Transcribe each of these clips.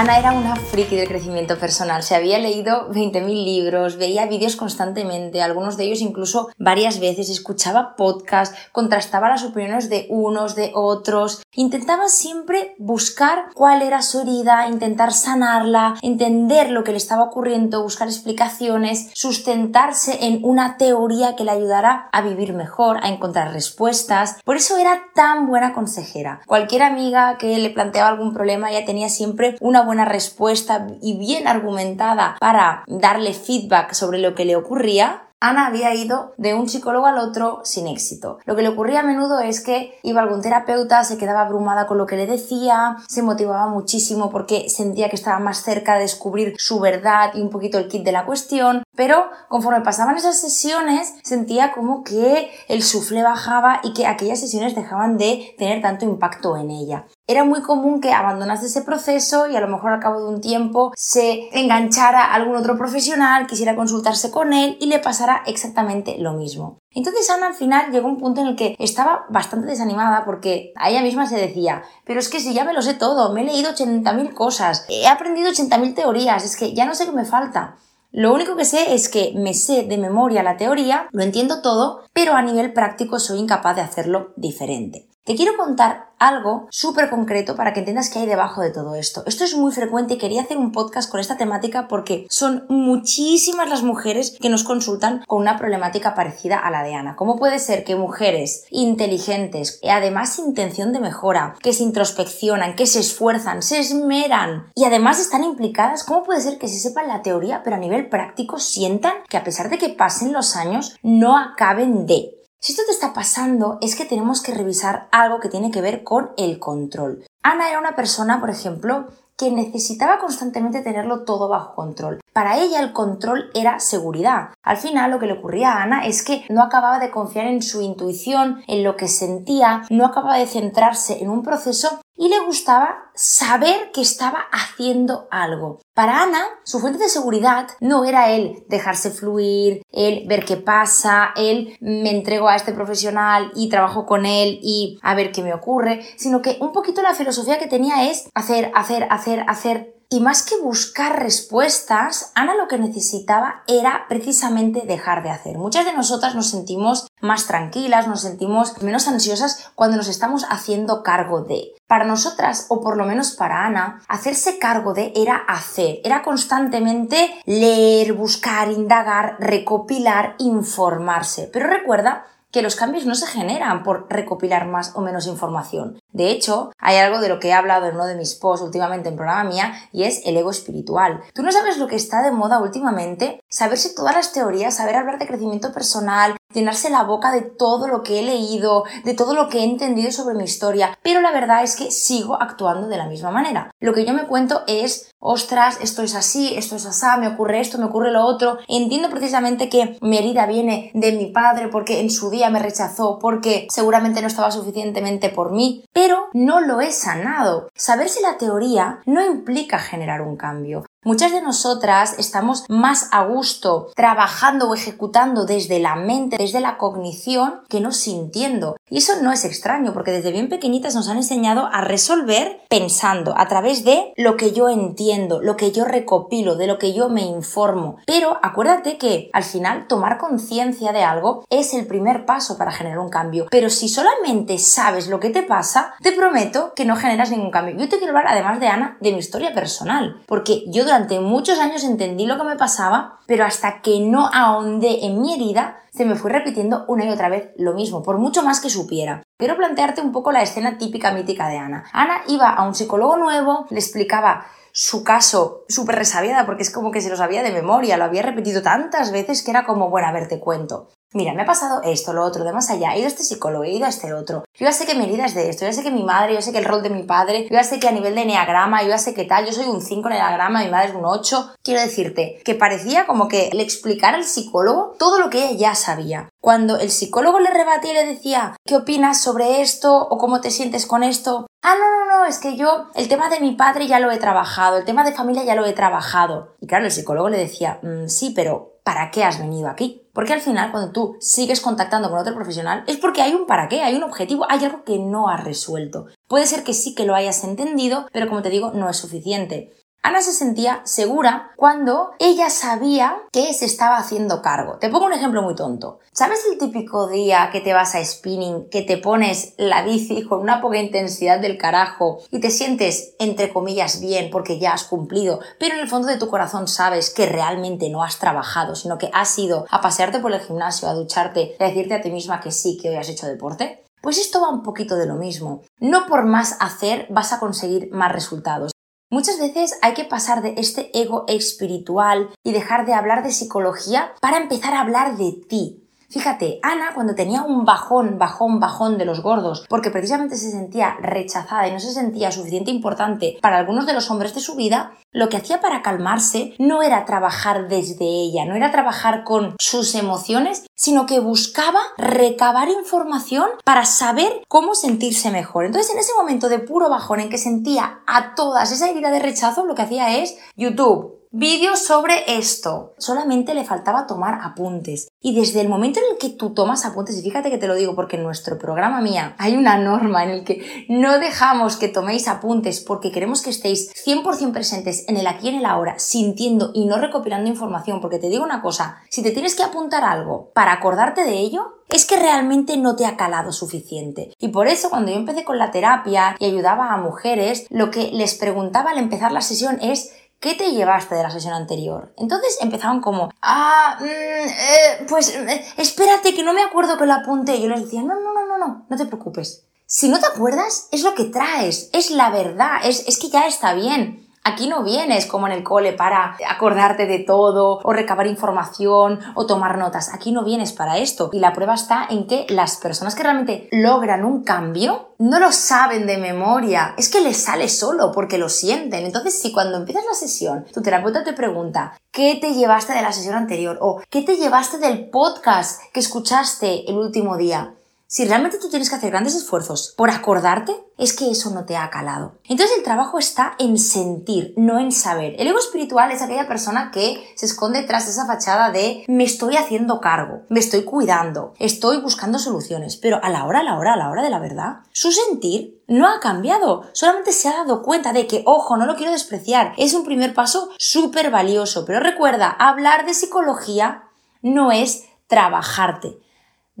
Ana era una friki del crecimiento personal. Se había leído 20.000 libros, veía vídeos constantemente, algunos de ellos incluso varias veces, escuchaba podcasts, contrastaba las opiniones de unos, de otros. Intentaba siempre buscar cuál era su herida, intentar sanarla, entender lo que le estaba ocurriendo, buscar explicaciones, sustentarse en una teoría que le ayudara a vivir mejor, a encontrar respuestas. Por eso era tan buena consejera. Cualquier amiga que le planteaba algún problema ya tenía siempre una buena respuesta y bien argumentada para darle feedback sobre lo que le ocurría, Ana había ido de un psicólogo al otro sin éxito. Lo que le ocurría a menudo es que iba a algún terapeuta, se quedaba abrumada con lo que le decía, se motivaba muchísimo porque sentía que estaba más cerca de descubrir su verdad y un poquito el kit de la cuestión, pero conforme pasaban esas sesiones sentía como que el sufle bajaba y que aquellas sesiones dejaban de tener tanto impacto en ella era muy común que abandonase ese proceso y a lo mejor al cabo de un tiempo se enganchara a algún otro profesional, quisiera consultarse con él y le pasara exactamente lo mismo. Entonces Ana al final llegó a un punto en el que estaba bastante desanimada porque a ella misma se decía, pero es que si ya me lo sé todo, me he leído 80.000 cosas, he aprendido 80.000 teorías, es que ya no sé qué me falta. Lo único que sé es que me sé de memoria la teoría, lo entiendo todo, pero a nivel práctico soy incapaz de hacerlo diferente. Te quiero contar algo súper concreto para que entiendas qué hay debajo de todo esto. Esto es muy frecuente y quería hacer un podcast con esta temática porque son muchísimas las mujeres que nos consultan con una problemática parecida a la de Ana. ¿Cómo puede ser que mujeres inteligentes, además intención de mejora, que se introspeccionan, que se esfuerzan, se esmeran y además están implicadas, cómo puede ser que se sepan la teoría pero a nivel práctico sientan que a pesar de que pasen los años no acaben de? Si esto te está pasando es que tenemos que revisar algo que tiene que ver con el control. Ana era una persona, por ejemplo, que necesitaba constantemente tenerlo todo bajo control. Para ella el control era seguridad. Al final lo que le ocurría a Ana es que no acababa de confiar en su intuición, en lo que sentía, no acababa de centrarse en un proceso y le gustaba saber que estaba haciendo algo. Para Ana, su fuente de seguridad no era el dejarse fluir, el ver qué pasa, el me entrego a este profesional y trabajo con él y a ver qué me ocurre, sino que un poquito la filosofía que tenía es hacer, hacer, hacer, hacer y más que buscar respuestas, Ana lo que necesitaba era precisamente dejar de hacer. Muchas de nosotras nos sentimos más tranquilas, nos sentimos menos ansiosas cuando nos estamos haciendo cargo de. Para nosotras, o por lo menos para Ana, hacerse cargo de era hacer, era constantemente leer, buscar, indagar, recopilar, informarse. Pero recuerda que los cambios no se generan por recopilar más o menos información. De hecho, hay algo de lo que he hablado en uno de mis posts últimamente en programa mía y es el ego espiritual. Tú no sabes lo que está de moda últimamente, saberse todas las teorías, saber hablar de crecimiento personal, llenarse la boca de todo lo que he leído, de todo lo que he entendido sobre mi historia, pero la verdad es que sigo actuando de la misma manera. Lo que yo me cuento es, ostras, esto es así, esto es así, me ocurre esto, me ocurre lo otro. Entiendo precisamente que mi herida viene de mi padre porque en su día me rechazó, porque seguramente no estaba suficientemente por mí, pero no lo he sanado. Saberse la teoría no implica generar un cambio. Muchas de nosotras estamos más a gusto trabajando o ejecutando desde la mente, desde la cognición, que no sintiendo. Y eso no es extraño, porque desde bien pequeñitas nos han enseñado a resolver pensando a través de lo que yo entiendo, lo que yo recopilo, de lo que yo me informo. Pero acuérdate que al final tomar conciencia de algo es el primer paso para generar un cambio. Pero si solamente sabes lo que te pasa, te prometo que no generas ningún cambio. Yo te quiero hablar, además de Ana, de mi historia personal, porque yo durante muchos años entendí lo que me pasaba, pero hasta que no ahondé en mi herida, se me fue repitiendo una y otra vez lo mismo, por mucho más que supiera. Quiero plantearte un poco la escena típica mítica de Ana. Ana iba a un psicólogo nuevo, le explicaba su caso súper resabiada porque es como que se lo sabía de memoria, lo había repetido tantas veces que era como, bueno, a ver, te cuento. Mira, me ha pasado esto, lo otro, de más allá, he ido a este psicólogo, he ido a este otro. Yo ya sé que mi herida es de esto, yo ya sé que mi madre, yo sé que el rol de mi padre, yo ya sé que a nivel de enneagrama, yo ya sé que tal, yo soy un 5 en enneagrama, mi madre es un 8. Quiero decirte que parecía como que le explicara al psicólogo todo lo que ella ya sabía. Cuando el psicólogo le rebatía y le decía, ¿qué opinas sobre esto? o cómo te sientes con esto? Ah, no, no, no, es que yo el tema de mi padre ya lo he trabajado, el tema de familia ya lo he trabajado. Y claro, el psicólogo le decía, mm, sí, pero ¿para qué has venido aquí? Porque al final, cuando tú sigues contactando con otro profesional, es porque hay un para qué, hay un objetivo, hay algo que no has resuelto. Puede ser que sí que lo hayas entendido, pero como te digo, no es suficiente. Ana se sentía segura cuando ella sabía que se estaba haciendo cargo. Te pongo un ejemplo muy tonto. ¿Sabes el típico día que te vas a spinning, que te pones la bici con una poca intensidad del carajo y te sientes, entre comillas, bien porque ya has cumplido, pero en el fondo de tu corazón sabes que realmente no has trabajado, sino que has ido a pasearte por el gimnasio, a ducharte y a decirte a ti misma que sí, que hoy has hecho deporte? Pues esto va un poquito de lo mismo. No por más hacer vas a conseguir más resultados. Muchas veces hay que pasar de este ego espiritual y dejar de hablar de psicología para empezar a hablar de ti. Fíjate, Ana cuando tenía un bajón, bajón, bajón de los gordos, porque precisamente se sentía rechazada y no se sentía suficiente importante para algunos de los hombres de su vida, lo que hacía para calmarse no era trabajar desde ella, no era trabajar con sus emociones, sino que buscaba recabar información para saber cómo sentirse mejor. Entonces, en ese momento de puro bajón en que sentía a todas esa herida de rechazo, lo que hacía es YouTube, Vídeo sobre esto. Solamente le faltaba tomar apuntes. Y desde el momento en el que tú tomas apuntes, y fíjate que te lo digo porque en nuestro programa mía hay una norma en el que no dejamos que toméis apuntes porque queremos que estéis 100% presentes en el aquí y en el ahora, sintiendo y no recopilando información. Porque te digo una cosa, si te tienes que apuntar algo para acordarte de ello, es que realmente no te ha calado suficiente. Y por eso cuando yo empecé con la terapia y ayudaba a mujeres, lo que les preguntaba al empezar la sesión es ¿qué te llevaste de la sesión anterior? Entonces empezaban como, ah, mm, eh, pues eh, espérate que no me acuerdo que lo apunté. Y yo les decía, no, no, no, no, no, no te preocupes. Si no te acuerdas, es lo que traes, es la verdad, es, es que ya está bien. Aquí no vienes como en el cole para acordarte de todo o recabar información o tomar notas. Aquí no vienes para esto. Y la prueba está en que las personas que realmente logran un cambio no lo saben de memoria. Es que les sale solo porque lo sienten. Entonces, si cuando empiezas la sesión, tu terapeuta te pregunta, ¿qué te llevaste de la sesión anterior? O ¿qué te llevaste del podcast que escuchaste el último día? Si realmente tú tienes que hacer grandes esfuerzos por acordarte, es que eso no te ha calado. Entonces el trabajo está en sentir, no en saber. El ego espiritual es aquella persona que se esconde tras esa fachada de me estoy haciendo cargo, me estoy cuidando, estoy buscando soluciones, pero a la hora, a la hora, a la hora de la verdad, su sentir no ha cambiado, solamente se ha dado cuenta de que, ojo, no lo quiero despreciar, es un primer paso súper valioso, pero recuerda, hablar de psicología no es trabajarte.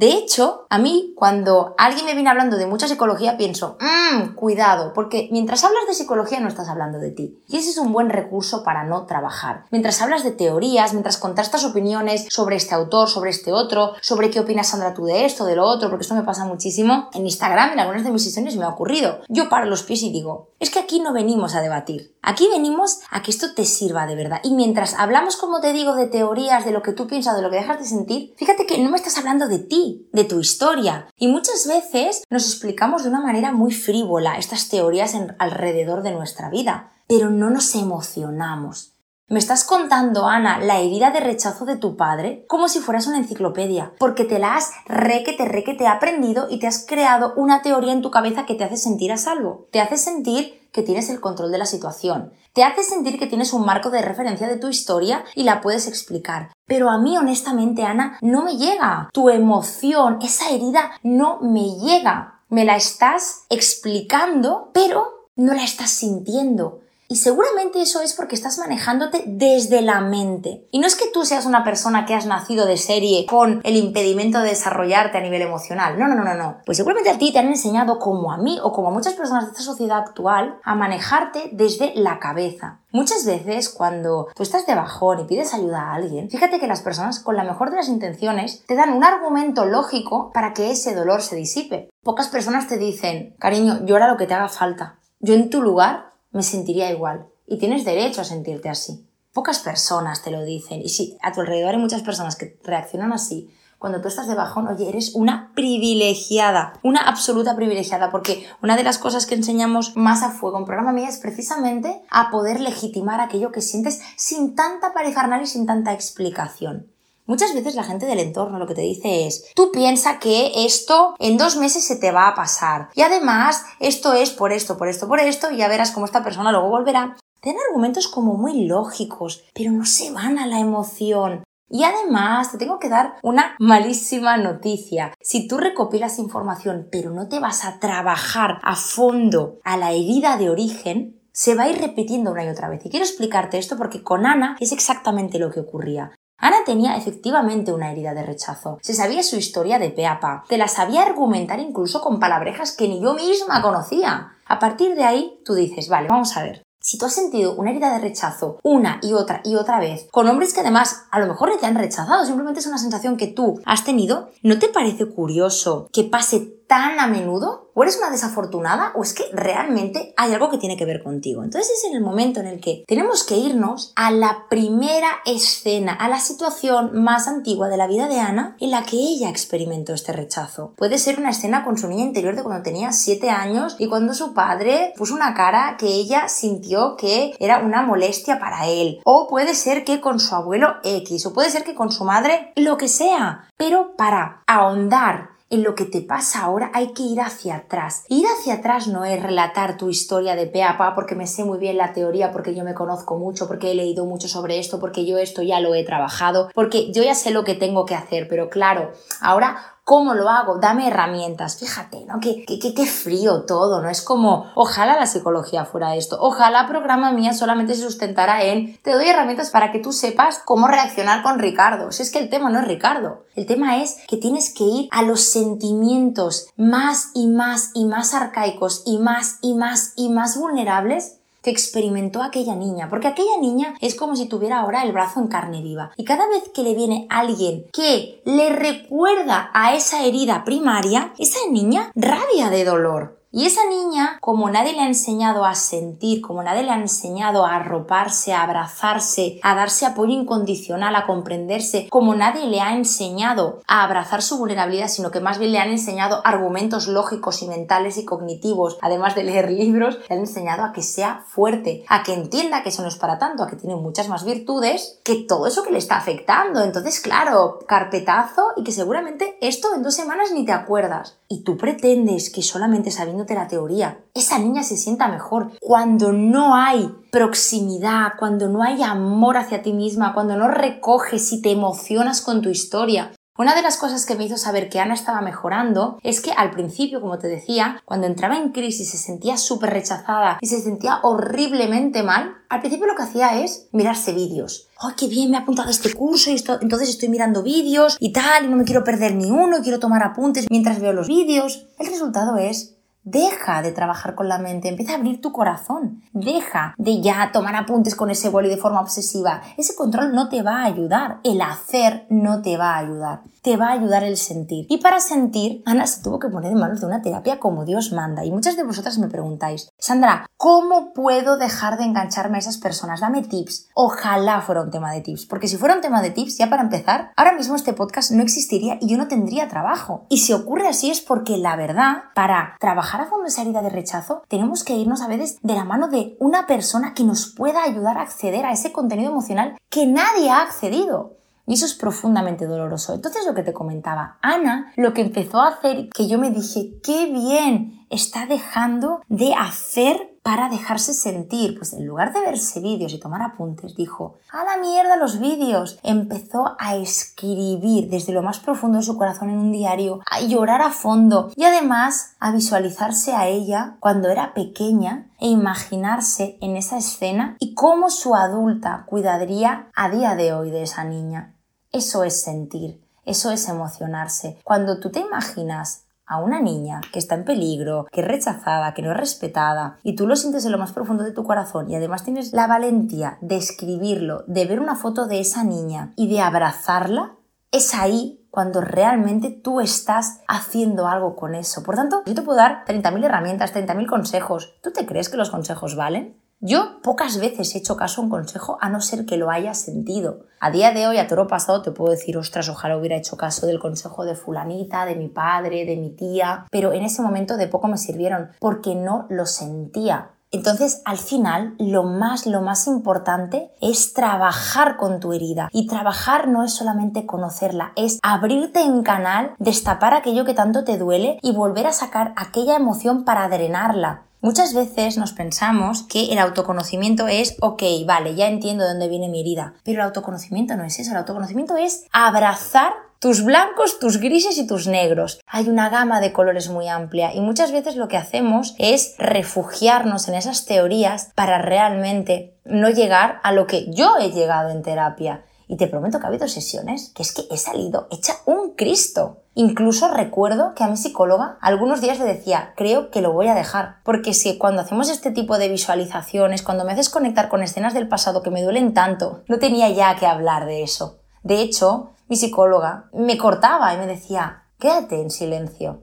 De hecho, a mí, cuando alguien me viene hablando de mucha psicología, pienso, mmm, cuidado, porque mientras hablas de psicología no estás hablando de ti. Y ese es un buen recurso para no trabajar. Mientras hablas de teorías, mientras contrastas opiniones sobre este autor, sobre este otro, sobre qué opinas Sandra tú de esto, de lo otro, porque esto me pasa muchísimo, en Instagram, en algunas de mis sesiones me ha ocurrido. Yo paro los pies y digo, es que aquí no venimos a debatir. Aquí venimos a que esto te sirva de verdad. Y mientras hablamos, como te digo, de teorías, de lo que tú piensas, de lo que dejas de sentir, fíjate que no me estás hablando de ti, de tu historia. Y muchas veces nos explicamos de una manera muy frívola estas teorías alrededor de nuestra vida, pero no nos emocionamos. Me estás contando, Ana, la herida de rechazo de tu padre como si fueras una enciclopedia, porque te la has requete, requete aprendido y te has creado una teoría en tu cabeza que te hace sentir a salvo. Te hace sentir que tienes el control de la situación. Te hace sentir que tienes un marco de referencia de tu historia y la puedes explicar. Pero a mí, honestamente, Ana, no me llega. Tu emoción, esa herida, no me llega. Me la estás explicando, pero no la estás sintiendo. Y seguramente eso es porque estás manejándote desde la mente. Y no es que tú seas una persona que has nacido de serie con el impedimento de desarrollarte a nivel emocional. No, no, no, no, no. Pues seguramente a ti te han enseñado como a mí o como a muchas personas de esta sociedad actual a manejarte desde la cabeza. Muchas veces cuando tú estás de bajón y pides ayuda a alguien, fíjate que las personas con la mejor de las intenciones te dan un argumento lógico para que ese dolor se disipe. Pocas personas te dicen, cariño, llora lo que te haga falta. Yo en tu lugar me sentiría igual. Y tienes derecho a sentirte así. Pocas personas te lo dicen. Y si a tu alrededor hay muchas personas que reaccionan así, cuando tú estás de bajón, oye, eres una privilegiada, una absoluta privilegiada, porque una de las cosas que enseñamos más a fuego en programa mía es precisamente a poder legitimar aquello que sientes sin tanta parafernalia y sin tanta explicación. Muchas veces la gente del entorno lo que te dice es, tú piensa que esto en dos meses se te va a pasar. Y además, esto es por esto, por esto, por esto, y ya verás cómo esta persona luego volverá. Tienen argumentos como muy lógicos, pero no se van a la emoción. Y además te tengo que dar una malísima noticia. Si tú recopilas información pero no te vas a trabajar a fondo a la herida de origen, se va a ir repitiendo una y otra vez. Y quiero explicarte esto porque con Ana es exactamente lo que ocurría. Ana tenía efectivamente una herida de rechazo. Se sabía su historia de pe a pa. Te la sabía argumentar incluso con palabrejas que ni yo misma conocía. A partir de ahí, tú dices, vale, vamos a ver. Si tú has sentido una herida de rechazo una y otra y otra vez, con hombres que además a lo mejor te han rechazado, simplemente es una sensación que tú has tenido, ¿no te parece curioso que pase tan a menudo? ¿O eres una desafortunada? ¿O es que realmente hay algo que tiene que ver contigo? Entonces es en el momento en el que tenemos que irnos a la primera escena, a la situación más antigua de la vida de Ana en la que ella experimentó este rechazo. Puede ser una escena con su niña interior de cuando tenía 7 años y cuando su padre puso una cara que ella sintió que era una molestia para él. O puede ser que con su abuelo X, o puede ser que con su madre, lo que sea. Pero para ahondar en lo que te pasa ahora hay que ir hacia atrás. Ir hacia atrás no es relatar tu historia de pe a pa porque me sé muy bien la teoría, porque yo me conozco mucho, porque he leído mucho sobre esto, porque yo esto ya lo he trabajado, porque yo ya sé lo que tengo que hacer, pero claro, ahora ¿Cómo lo hago? Dame herramientas. Fíjate, ¿no? Qué, qué, qué, frío todo, ¿no? Es como, ojalá la psicología fuera esto. Ojalá programa mía solamente se sustentara en, te doy herramientas para que tú sepas cómo reaccionar con Ricardo. Si es que el tema no es Ricardo. El tema es que tienes que ir a los sentimientos más y más y más arcaicos y más y más y más vulnerables que experimentó aquella niña, porque aquella niña es como si tuviera ahora el brazo en carne viva. Y cada vez que le viene alguien que le recuerda a esa herida primaria, esa niña rabia de dolor. Y esa niña, como nadie le ha enseñado a sentir, como nadie le ha enseñado a arroparse, a abrazarse, a darse apoyo incondicional, a comprenderse, como nadie le ha enseñado a abrazar su vulnerabilidad, sino que más bien le han enseñado argumentos lógicos y mentales y cognitivos, además de leer libros, le han enseñado a que sea fuerte, a que entienda que eso no es para tanto, a que tiene muchas más virtudes que todo eso que le está afectando. Entonces, claro, carpetazo y que seguramente esto en dos semanas ni te acuerdas. Y tú pretendes que solamente sabiendo la teoría. Esa niña se sienta mejor cuando no hay proximidad, cuando no hay amor hacia ti misma, cuando no recoges y te emocionas con tu historia. Una de las cosas que me hizo saber que Ana estaba mejorando es que al principio, como te decía, cuando entraba en crisis se sentía súper rechazada y se sentía horriblemente mal, al principio lo que hacía es mirarse vídeos. ¡Ay, qué bien! Me ha apuntado este curso y esto, entonces estoy mirando vídeos y tal, y no me quiero perder ni uno, quiero tomar apuntes mientras veo los vídeos. El resultado es Deja de trabajar con la mente, empieza a abrir tu corazón. Deja de ya tomar apuntes con ese boli de forma obsesiva. Ese control no te va a ayudar. El hacer no te va a ayudar te va a ayudar el sentir. Y para sentir, Ana se tuvo que poner en manos de una terapia como Dios manda. Y muchas de vosotras me preguntáis, Sandra, ¿cómo puedo dejar de engancharme a esas personas? Dame tips. Ojalá fuera un tema de tips, porque si fuera un tema de tips, ya para empezar, ahora mismo este podcast no existiría y yo no tendría trabajo. Y si ocurre así es porque la verdad, para trabajar a fondo esa herida de rechazo, tenemos que irnos a veces de la mano de una persona que nos pueda ayudar a acceder a ese contenido emocional que nadie ha accedido. Y eso es profundamente doloroso. Entonces lo que te comentaba, Ana lo que empezó a hacer, que yo me dije, qué bien, está dejando de hacer para dejarse sentir. Pues en lugar de verse vídeos y tomar apuntes, dijo, a la mierda los vídeos. Empezó a escribir desde lo más profundo de su corazón en un diario, a llorar a fondo y además a visualizarse a ella cuando era pequeña e imaginarse en esa escena y cómo su adulta cuidaría a día de hoy de esa niña. Eso es sentir, eso es emocionarse. Cuando tú te imaginas a una niña que está en peligro, que es rechazada, que no es respetada, y tú lo sientes en lo más profundo de tu corazón y además tienes la valentía de escribirlo, de ver una foto de esa niña y de abrazarla, es ahí cuando realmente tú estás haciendo algo con eso. Por tanto, yo te puedo dar 30.000 herramientas, 30.000 consejos. ¿Tú te crees que los consejos valen? Yo pocas veces he hecho caso a un consejo a no ser que lo haya sentido. A día de hoy, a toro pasado, te puedo decir, ostras, ojalá hubiera hecho caso del consejo de fulanita, de mi padre, de mi tía, pero en ese momento de poco me sirvieron porque no lo sentía. Entonces, al final, lo más, lo más importante es trabajar con tu herida. Y trabajar no es solamente conocerla, es abrirte en canal, destapar aquello que tanto te duele y volver a sacar aquella emoción para drenarla. Muchas veces nos pensamos que el autoconocimiento es, ok, vale, ya entiendo de dónde viene mi herida, pero el autoconocimiento no es eso, el autoconocimiento es abrazar tus blancos, tus grises y tus negros. Hay una gama de colores muy amplia y muchas veces lo que hacemos es refugiarnos en esas teorías para realmente no llegar a lo que yo he llegado en terapia. Y te prometo que ha habido sesiones que es que he salido hecha un Cristo. Incluso recuerdo que a mi psicóloga algunos días le decía, creo que lo voy a dejar. Porque si cuando hacemos este tipo de visualizaciones, cuando me haces conectar con escenas del pasado que me duelen tanto, no tenía ya que hablar de eso. De hecho, mi psicóloga me cortaba y me decía, quédate en silencio,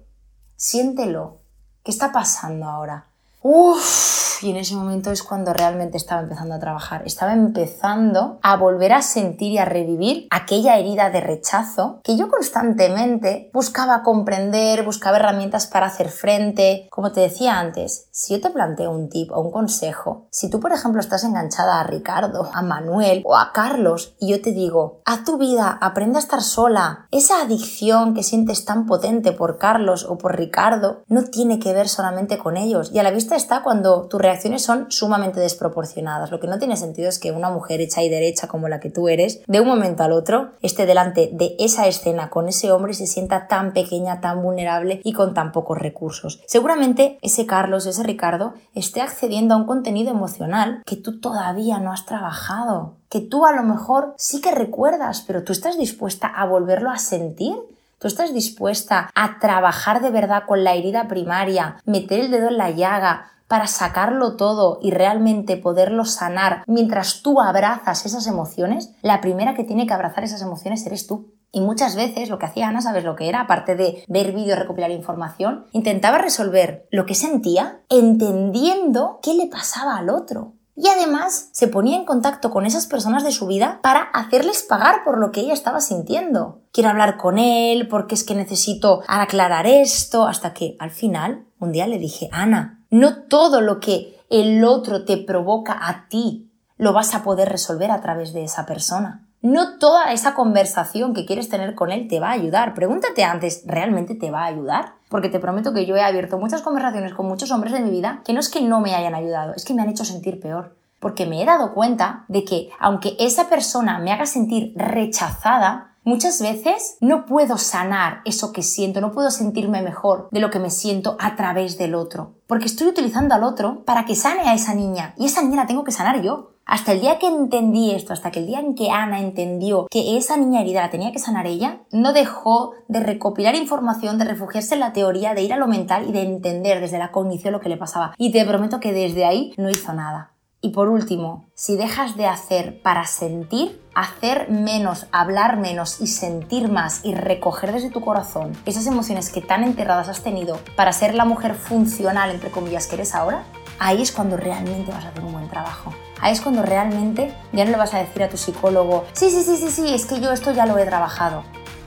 siéntelo, ¿qué está pasando ahora? Uff, y en ese momento es cuando realmente estaba empezando a trabajar. Estaba empezando a volver a sentir y a revivir aquella herida de rechazo que yo constantemente buscaba comprender, buscaba herramientas para hacer frente. Como te decía antes, si yo te planteo un tip o un consejo, si tú por ejemplo estás enganchada a Ricardo, a Manuel o a Carlos y yo te digo, haz tu vida, aprende a estar sola, esa adicción que sientes tan potente por Carlos o por Ricardo no tiene que ver solamente con ellos. Y a la vista está cuando tus reacciones son sumamente desproporcionadas. Lo que no tiene sentido es que una mujer hecha y derecha como la que tú eres, de un momento al otro, esté delante de esa escena con ese hombre y se sienta tan pequeña, tan vulnerable y con tan pocos recursos. Seguramente ese Carlos, ese Ricardo, esté accediendo a un contenido emocional que tú todavía no has trabajado que tú a lo mejor sí que recuerdas, pero tú estás dispuesta a volverlo a sentir. ¿Tú estás dispuesta a trabajar de verdad con la herida primaria, meter el dedo en la llaga, para sacarlo todo y realmente poderlo sanar mientras tú abrazas esas emociones, la primera que tiene que abrazar esas emociones eres tú. Y muchas veces lo que hacía Ana, ¿sabes lo que era? Aparte de ver vídeos, recopilar información, intentaba resolver lo que sentía entendiendo qué le pasaba al otro y además se ponía en contacto con esas personas de su vida para hacerles pagar por lo que ella estaba sintiendo. Quiero hablar con él porque es que necesito aclarar esto, hasta que al final un día le dije, Ana, no todo lo que el otro te provoca a ti lo vas a poder resolver a través de esa persona. No toda esa conversación que quieres tener con él te va a ayudar. Pregúntate antes, ¿realmente te va a ayudar? Porque te prometo que yo he abierto muchas conversaciones con muchos hombres de mi vida que no es que no me hayan ayudado, es que me han hecho sentir peor. Porque me he dado cuenta de que aunque esa persona me haga sentir rechazada, Muchas veces no puedo sanar eso que siento, no puedo sentirme mejor de lo que me siento a través del otro, porque estoy utilizando al otro para que sane a esa niña y esa niña la tengo que sanar yo. Hasta el día que entendí esto, hasta que el día en que Ana entendió que esa niña herida la tenía que sanar ella, no dejó de recopilar información, de refugiarse en la teoría, de ir a lo mental y de entender desde la cognición lo que le pasaba. Y te prometo que desde ahí no hizo nada. Y por último, si dejas de hacer para sentir, hacer menos, hablar menos y sentir más y recoger desde tu corazón esas emociones que tan enterradas has tenido para ser la mujer funcional, entre comillas, que eres ahora, ahí es cuando realmente vas a hacer un buen trabajo. Ahí es cuando realmente ya no le vas a decir a tu psicólogo, sí, sí, sí, sí, sí, es que yo esto ya lo he trabajado.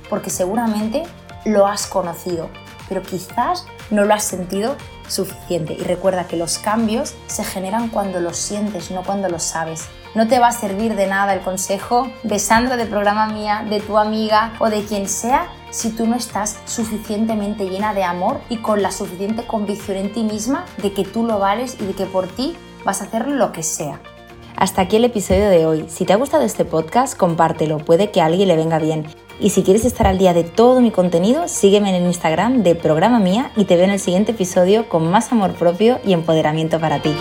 Porque seguramente lo has conocido, pero quizás no lo has sentido suficiente. Y recuerda que los cambios se generan cuando los sientes, no cuando los sabes. No te va a servir de nada el consejo de Sandra, de programa mía, de tu amiga o de quien sea si tú no estás suficientemente llena de amor y con la suficiente convicción en ti misma de que tú lo vales y de que por ti vas a hacer lo que sea. Hasta aquí el episodio de hoy. Si te ha gustado este podcast, compártelo, puede que a alguien le venga bien. Y si quieres estar al día de todo mi contenido, sígueme en el Instagram de Programa Mía y te veo en el siguiente episodio con más amor propio y empoderamiento para ti.